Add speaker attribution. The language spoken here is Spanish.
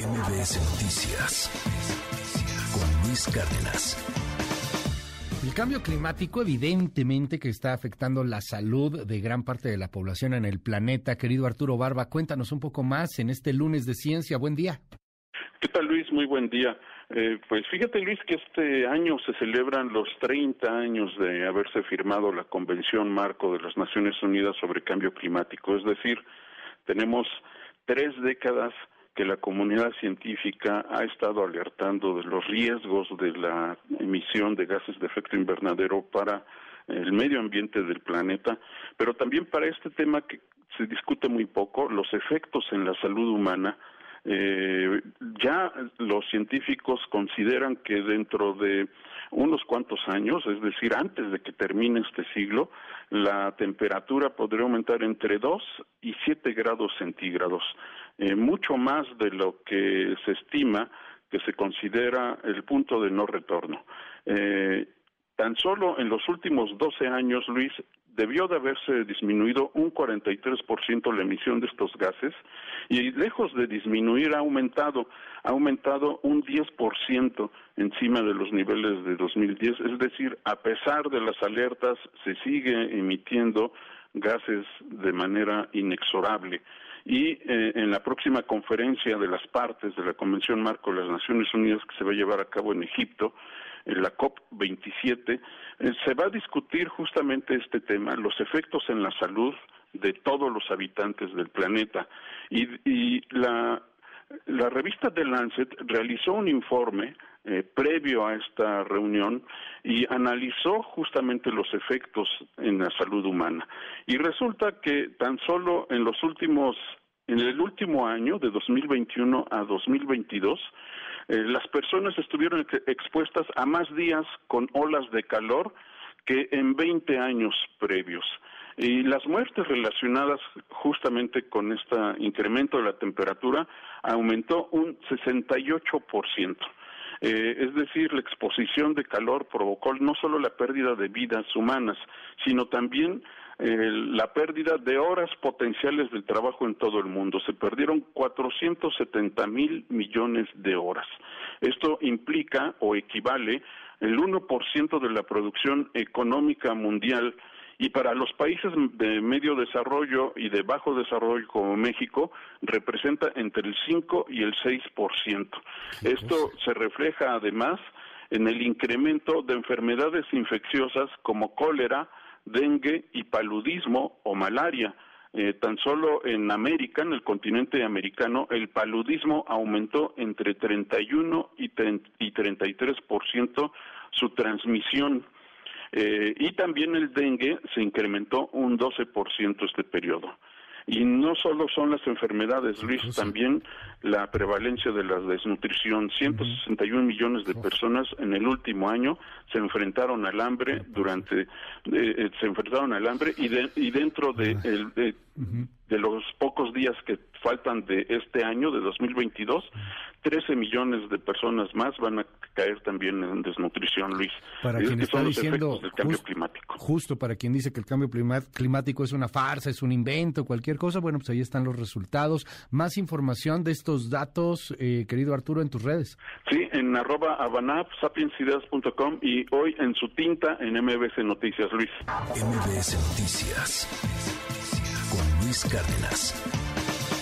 Speaker 1: MBS Noticias con Luis Cárdenas.
Speaker 2: El cambio climático evidentemente que está afectando la salud de gran parte de la población en el planeta. Querido Arturo Barba, cuéntanos un poco más en este lunes de ciencia. Buen día.
Speaker 3: ¿Qué tal Luis? Muy buen día. Eh, pues fíjate Luis que este año se celebran los 30 años de haberse firmado la Convención Marco de las Naciones Unidas sobre Cambio Climático. Es decir, tenemos tres décadas que la comunidad científica ha estado alertando de los riesgos de la emisión de gases de efecto invernadero para el medio ambiente del planeta, pero también para este tema que se discute muy poco, los efectos en la salud humana. Eh, ya los científicos consideran que dentro de unos cuantos años, es decir, antes de que termine este siglo, la temperatura podría aumentar entre 2 y 7 grados centígrados, eh, mucho más de lo que se estima que se considera el punto de no retorno. Eh, tan solo en los últimos 12 años, Luis, debió de haberse disminuido un 43% la emisión de estos gases y lejos de disminuir ha aumentado, ha aumentado un 10% encima de los niveles de 2010, es decir, a pesar de las alertas se sigue emitiendo gases de manera inexorable. Y eh, en la próxima conferencia de las partes de la Convención Marco de las Naciones Unidas que se va a llevar a cabo en Egipto, en la COP27, eh, se va a discutir justamente este tema, los efectos en la salud de todos los habitantes del planeta. Y, y la, la revista The Lancet realizó un informe eh, previo a esta reunión y analizó justamente los efectos en la salud humana. Y resulta que tan solo en los últimos, en el último año, de 2021 a 2022, eh, las personas estuvieron expuestas a más días con olas de calor que en 20 años previos. Y las muertes relacionadas justamente con este incremento de la temperatura aumentó un 68%. Eh, es decir, la exposición de calor provocó no solo la pérdida de vidas humanas, sino también la pérdida de horas potenciales del trabajo en todo el mundo. Se perdieron 470 mil millones de horas. Esto implica o equivale el 1% de la producción económica mundial y para los países de medio desarrollo y de bajo desarrollo como México representa entre el 5 y el 6%. Esto se refleja además en el incremento de enfermedades infecciosas como cólera, dengue y paludismo o malaria. Eh, tan solo en América, en el continente americano, el paludismo aumentó entre 31 y, y 33% su transmisión. Eh, y también el dengue se incrementó un 12% este periodo. Y no solo son las enfermedades, Luis, también la prevalencia de la desnutrición. 161 millones de personas en el último año se enfrentaron al hambre durante, eh, eh, se enfrentaron al hambre y, y dentro de, el, de los pocos días que faltan de este año, de 2022, 13 millones de personas más van a caer también en desnutrición, Luis.
Speaker 2: Para quien está diciendo
Speaker 3: del cambio climático.
Speaker 2: Justo para quien dice que el cambio climático es una farsa, es un invento, cualquier cosa, bueno, pues ahí están los resultados. Más información de estos datos, eh, querido Arturo, en tus redes.
Speaker 3: Sí, en arroba abanap, sapiensideas.com y hoy en su tinta en MBS Noticias, Luis.
Speaker 1: MBS Noticias con Luis Cárdenas.